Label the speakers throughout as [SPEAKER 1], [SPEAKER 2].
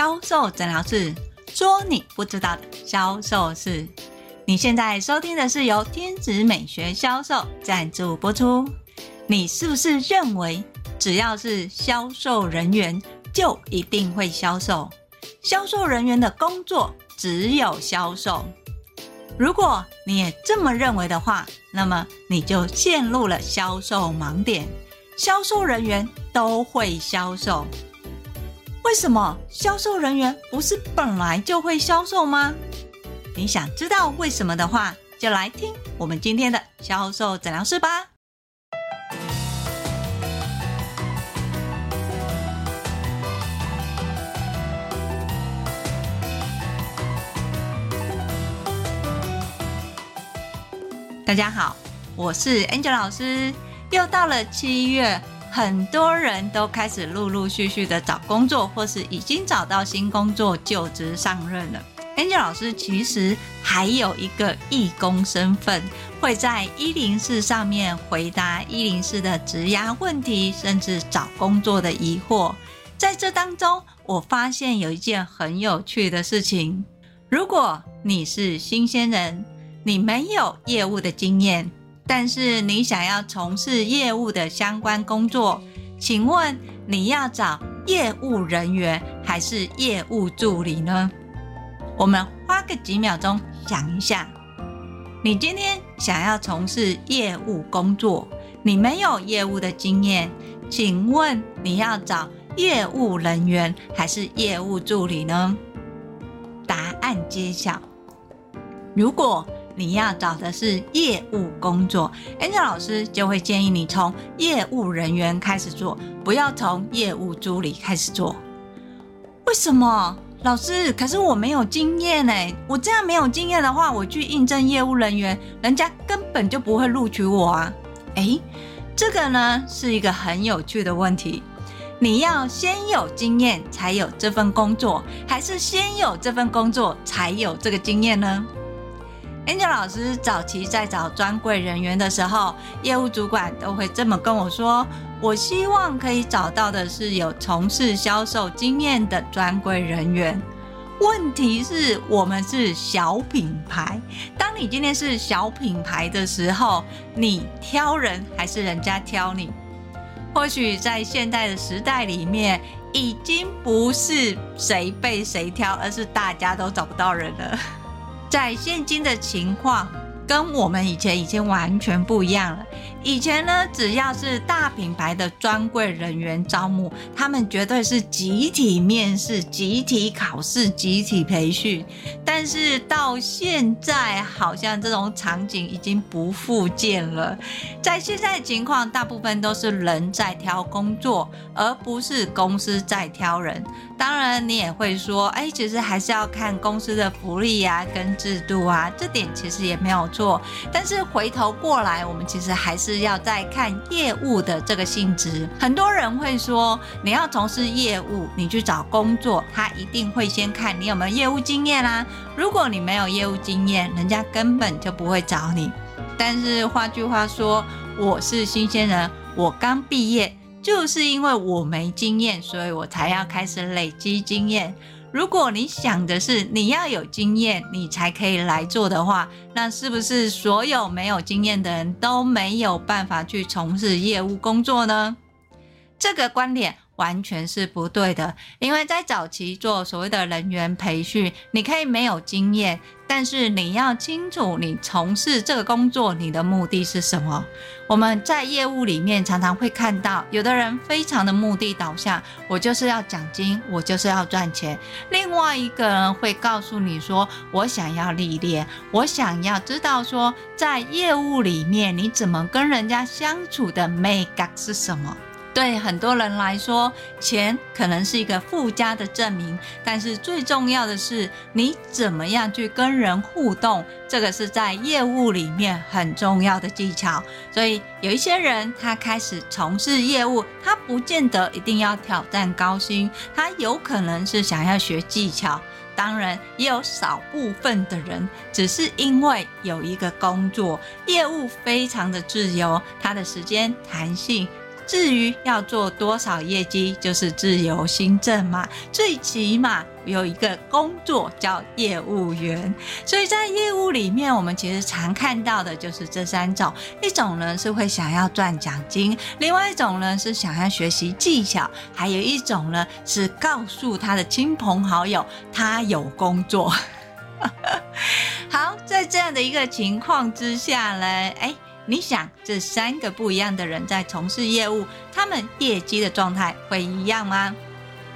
[SPEAKER 1] 销售诊疗室，说你不知道的销售事。你现在收听的是由天子美学销售赞助播出。你是不是认为只要是销售人员就一定会销售？销售人员的工作只有销售？如果你也这么认为的话，那么你就陷入了销售盲点。销售人员都会销售，为什么销售人员不是本来就会销售吗？你想知道为什么的话，就来听我们今天的销售诊疗室吧。大家好，我是 Angel 老师。又到了七月，很多人都开始陆陆续续的找工作，或是已经找到新工作就职上任了。Angel 老师其实还有一个义工身份，会在一零四上面回答一零四的职涯问题，甚至找工作的疑惑。在这当中，我发现有一件很有趣的事情：如果你是新鲜人，你没有业务的经验。但是你想要从事业务的相关工作，请问你要找业务人员还是业务助理呢？我们花个几秒钟想一下，你今天想要从事业务工作，你没有业务的经验，请问你要找业务人员还是业务助理呢？答案揭晓，如果你要找的是业务工作，Angel 老师就会建议你从业务人员开始做，不要从业务助理开始做。为什么？老师，可是我没有经验呢。我这样没有经验的话，我去应征业务人员，人家根本就不会录取我啊。诶，这个呢是一个很有趣的问题。你要先有经验才有这份工作，还是先有这份工作才有这个经验呢？Angel 老师早期在找专柜人员的时候，业务主管都会这么跟我说：“我希望可以找到的是有从事销售经验的专柜人员。”问题是我们是小品牌，当你今天是小品牌的时候，你挑人还是人家挑你？或许在现代的时代里面，已经不是谁被谁挑，而是大家都找不到人了。在现今的情况，跟我们以前已经完全不一样了。以前呢，只要是大品牌的专柜人员招募，他们绝对是集体面试、集体考试、集体培训。但是到现在，好像这种场景已经不复见了。在现在的情况，大部分都是人在挑工作，而不是公司在挑人。当然，你也会说，哎，其实还是要看公司的福利啊，跟制度啊，这点其实也没有错。但是回头过来，我们其实还是要再看业务的这个性质。很多人会说，你要从事业务，你去找工作，他一定会先看你有没有业务经验啦。如果你没有业务经验，人家根本就不会找你。但是换句话说，我是新鲜人，我刚毕业。就是因为我没经验，所以我才要开始累积经验。如果你想的是你要有经验，你才可以来做的话，那是不是所有没有经验的人都没有办法去从事业务工作呢？这个观点。完全是不对的，因为在早期做所谓的人员培训，你可以没有经验，但是你要清楚你从事这个工作，你的目的是什么。我们在业务里面常常会看到，有的人非常的目的导向，我就是要奖金，我就是要赚钱。另外一个人会告诉你说，我想要历练，我想要知道说，在业务里面你怎么跟人家相处的美感是什么。对很多人来说，钱可能是一个附加的证明，但是最重要的是你怎么样去跟人互动，这个是在业务里面很重要的技巧。所以有一些人他开始从事业务，他不见得一定要挑战高薪，他有可能是想要学技巧。当然，也有少部分的人只是因为有一个工作，业务非常的自由，他的时间弹性。至于要做多少业绩，就是自由新政嘛。最起码有一个工作叫业务员，所以在业务里面，我们其实常看到的就是这三种：一种呢是会想要赚奖金，另外一种呢是想要学习技巧，还有一种呢是告诉他的亲朋好友他有工作。好，在这样的一个情况之下呢，哎。你想这三个不一样的人在从事业务，他们业绩的状态会一样吗？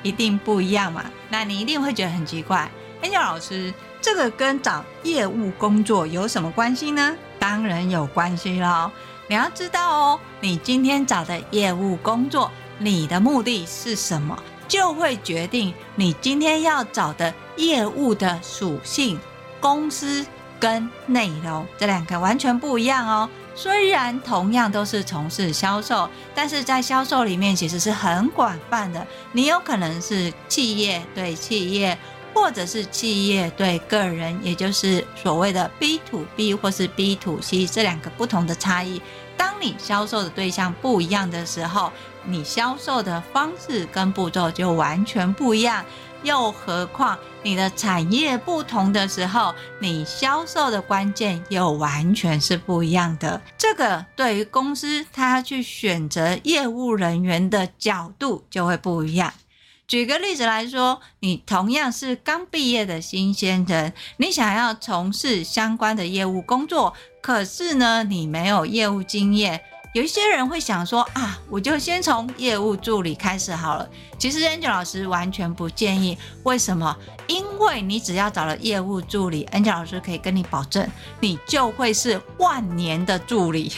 [SPEAKER 1] 一定不一样嘛。那你一定会觉得很奇怪，Angel 老师，这个跟找业务工作有什么关系呢？当然有关系喽。你要知道哦，你今天找的业务工作，你的目的是什么，就会决定你今天要找的业务的属性、公司跟内容这两个完全不一样哦。虽然同样都是从事销售，但是在销售里面其实是很广泛的。你有可能是企业对企业，或者是企业对个人，也就是所谓的 B to B 或是 B to C 这两个不同的差异。当你销售的对象不一样的时候，你销售的方式跟步骤就完全不一样。又何况你的产业不同的时候，你销售的关键又完全是不一样的。这个对于公司他去选择业务人员的角度就会不一样。举个例子来说，你同样是刚毕业的新鲜人，你想要从事相关的业务工作，可是呢，你没有业务经验。有一些人会想说啊，我就先从业务助理开始好了。其实 Angel 老师完全不建议。为什么？因为你只要找了业务助理，Angel 老师可以跟你保证，你就会是万年的助理。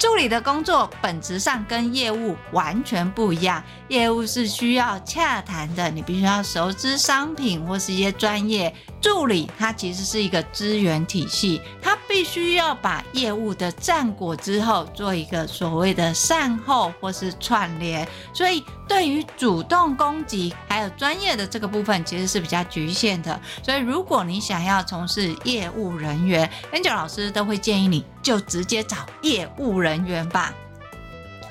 [SPEAKER 1] 助理的工作本质上跟业务完全不一样，业务是需要洽谈的，你必须要熟知商品或是一些专业。助理它其实是一个资源体系，它必须要把业务的战果之后做一个所谓的善后或是串联，所以对于主动攻击还有专业的这个部分其实是比较局限的。所以如果你想要从事业务人员，Angel 老师都会建议你就直接找业务人员吧。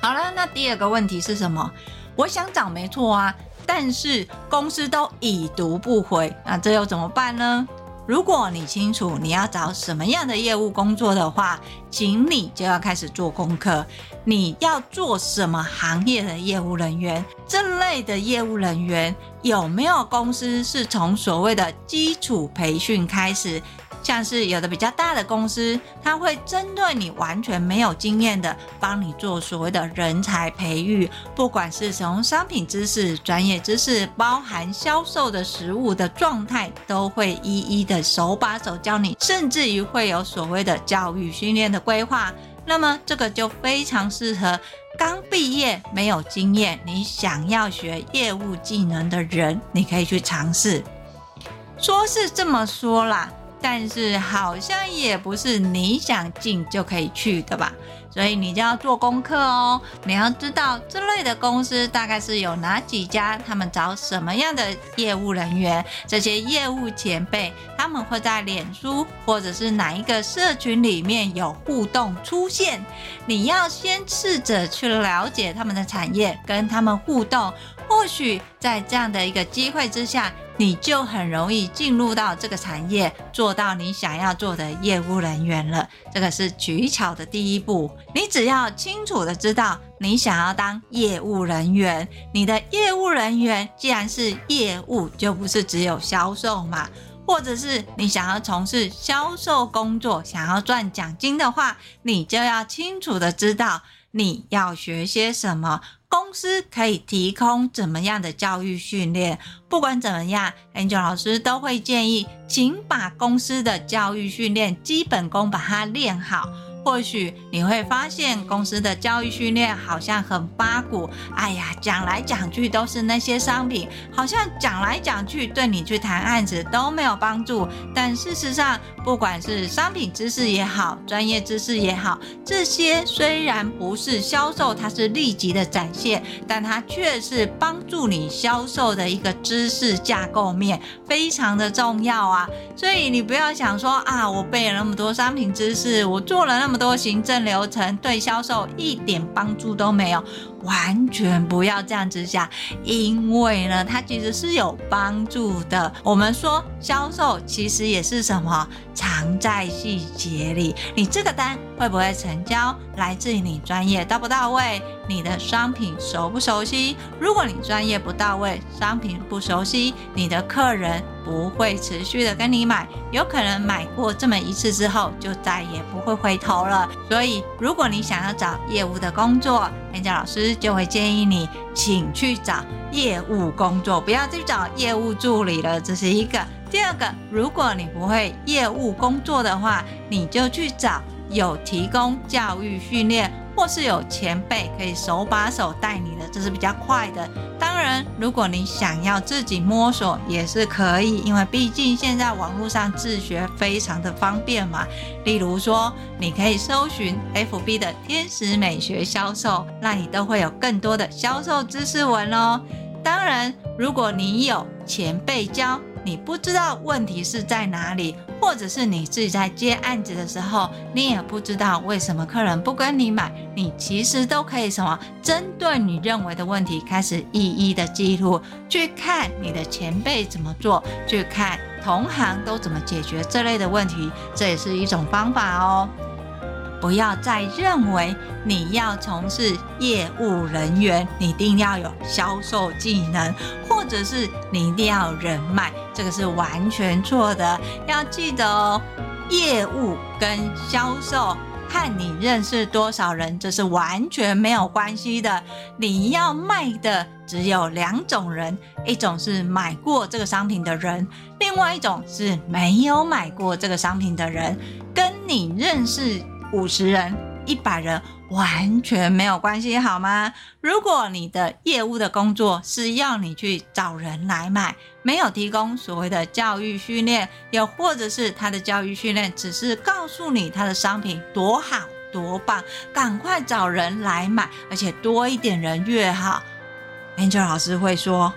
[SPEAKER 1] 好了，那第二个问题是什么？我想找没错啊。但是公司都已读不回，那这又怎么办呢？如果你清楚你要找什么样的业务工作的话，请你就要开始做功课。你要做什么行业的业务人员？这类的业务人员有没有公司是从所谓的基础培训开始？像是有的比较大的公司，它会针对你完全没有经验的，帮你做所谓的人才培育，不管是从商品知识、专业知识，包含销售的实物的状态，都会一一的手把手教你，甚至于会有所谓的教育训练的规划。那么这个就非常适合刚毕业没有经验，你想要学业务技能的人，你可以去尝试。说是这么说啦。但是好像也不是你想进就可以去的吧，所以你就要做功课哦。你要知道这类的公司大概是有哪几家，他们找什么样的业务人员，这些业务前辈他们会在脸书或者是哪一个社群里面有互动出现。你要先试着去了解他们的产业，跟他们互动，或许在这样的一个机会之下。你就很容易进入到这个产业，做到你想要做的业务人员了。这个是取巧的第一步。你只要清楚的知道你想要当业务人员，你的业务人员既然是业务，就不是只有销售嘛。或者是你想要从事销售工作，想要赚奖金的话，你就要清楚的知道你要学些什么。公司可以提供怎么样的教育训练？不管怎么样，Angel 老师都会建议，请把公司的教育训练基本功把它练好。或许你会发现公司的教育训练好像很八股，哎呀，讲来讲去都是那些商品，好像讲来讲去对你去谈案子都没有帮助。但事实上，不管是商品知识也好，专业知识也好，这些虽然不是销售，它是立即的展现，但它却是帮助你销售的一个知识架构面，非常的重要啊。所以你不要想说啊，我背了那么多商品知识，我做了那。么多行政流程，对销售一点帮助都没有。完全不要这样子想，因为呢，它其实是有帮助的。我们说销售其实也是什么，藏在细节里。你这个单会不会成交，来自于你专业到不到位，你的商品熟不熟悉。如果你专业不到位，商品不熟悉，你的客人不会持续的跟你买，有可能买过这么一次之后，就再也不会回头了。所以，如果你想要找业务的工作安佳老师就会建议你，请去找业务工作，不要去找业务助理了。这是一个。第二个，如果你不会业务工作的话，你就去找有提供教育训练，或是有前辈可以手把手带你的，这是比较快的。当然，如果你想要自己摸索也是可以，因为毕竟现在网络上自学非常的方便嘛。例如说，你可以搜寻 FB 的天使美学销售，那你都会有更多的销售知识文哦。当然，如果你有前辈教，你不知道问题是在哪里，或者是你自己在接案子的时候，你也不知道为什么客人不跟你买，你其实都可以什么，针对你认为的问题开始一一的记录，去看你的前辈怎么做，去看同行都怎么解决这类的问题，这也是一种方法哦。不要再认为你要从事业务人员，你一定要有销售技能，或者是你一定要有人脉，这个是完全错的。要记得哦，业务跟销售看你认识多少人，这是完全没有关系的。你要卖的只有两种人，一种是买过这个商品的人，另外一种是没有买过这个商品的人，跟你认识。五十人、一百人完全没有关系，好吗？如果你的业务的工作是要你去找人来买，没有提供所谓的教育训练，又或者是他的教育训练只是告诉你他的商品多好多棒，赶快找人来买，而且多一点人越好。Angel 老师会说，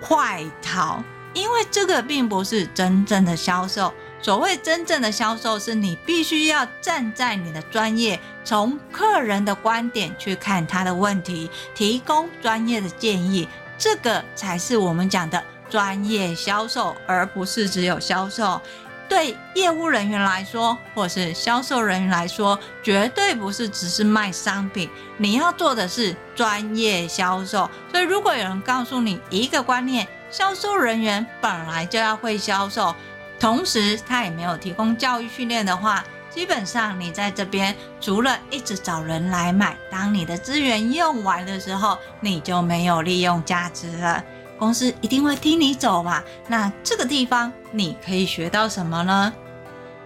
[SPEAKER 1] 快逃，因为这个并不是真正的销售。所谓真正的销售，是你必须要站在你的专业，从客人的观点去看他的问题，提供专业的建议，这个才是我们讲的专业销售，而不是只有销售。对业务人员来说，或是销售人员来说，绝对不是只是卖商品，你要做的是专业销售。所以，如果有人告诉你一个观念，销售人员本来就要会销售。同时，他也没有提供教育训练的话，基本上你在这边除了一直找人来买，当你的资源用完的时候，你就没有利用价值了。公司一定会踢你走嘛？那这个地方你可以学到什么呢？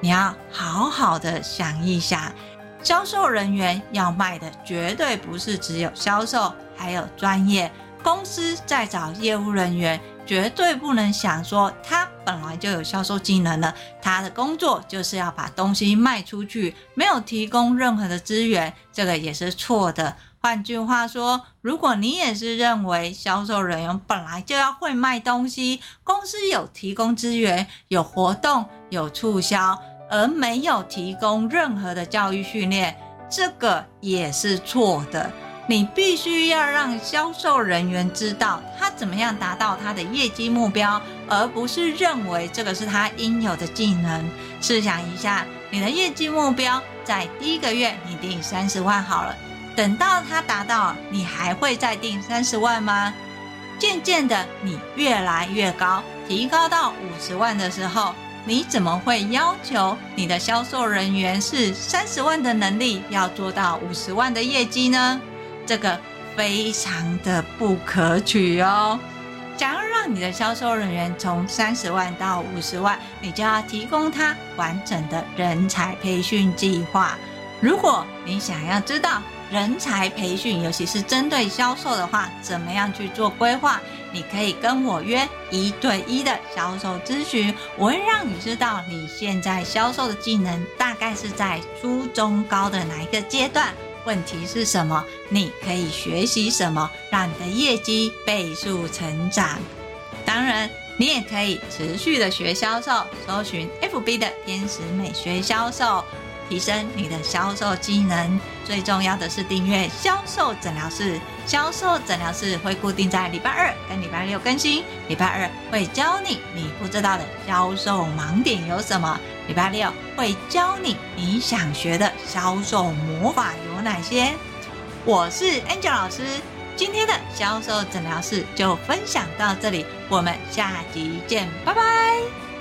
[SPEAKER 1] 你要好好的想一想，销售人员要卖的绝对不是只有销售，还有专业。公司在找业务人员。绝对不能想说他本来就有销售技能了，他的工作就是要把东西卖出去，没有提供任何的资源，这个也是错的。换句话说，如果你也是认为销售人员本来就要会卖东西，公司有提供资源、有活动、有促销，而没有提供任何的教育训练，这个也是错的。你必须要让销售人员知道他怎么样达到他的业绩目标，而不是认为这个是他应有的技能。试想一下，你的业绩目标在第一个月你定三十万好了，等到他达到，你还会再定三十万吗？渐渐的，你越来越高，提高到五十万的时候，你怎么会要求你的销售人员是三十万的能力要做到五十万的业绩呢？这个非常的不可取哦。假如让你的销售人员从三十万到五十万，你就要提供他完整的人才培训计划。如果你想要知道人才培训，尤其是针对销售的话，怎么样去做规划，你可以跟我约一对一的销售咨询，我会让你知道你现在销售的技能大概是在初中高的哪一个阶段。问题是什么？你可以学习什么，让你的业绩倍数成长？当然，你也可以持续的学销售，搜寻 FB 的天使美学销售，提升你的销售技能。最重要的是订阅销售诊疗室，销售诊疗室会固定在礼拜二跟礼拜六更新。礼拜二会教你你不知道的销售盲点有什么，礼拜六会教你你想学的销售魔法哪些。我是 Angel 老师，今天的销售诊疗室就分享到这里，我们下集见，拜拜。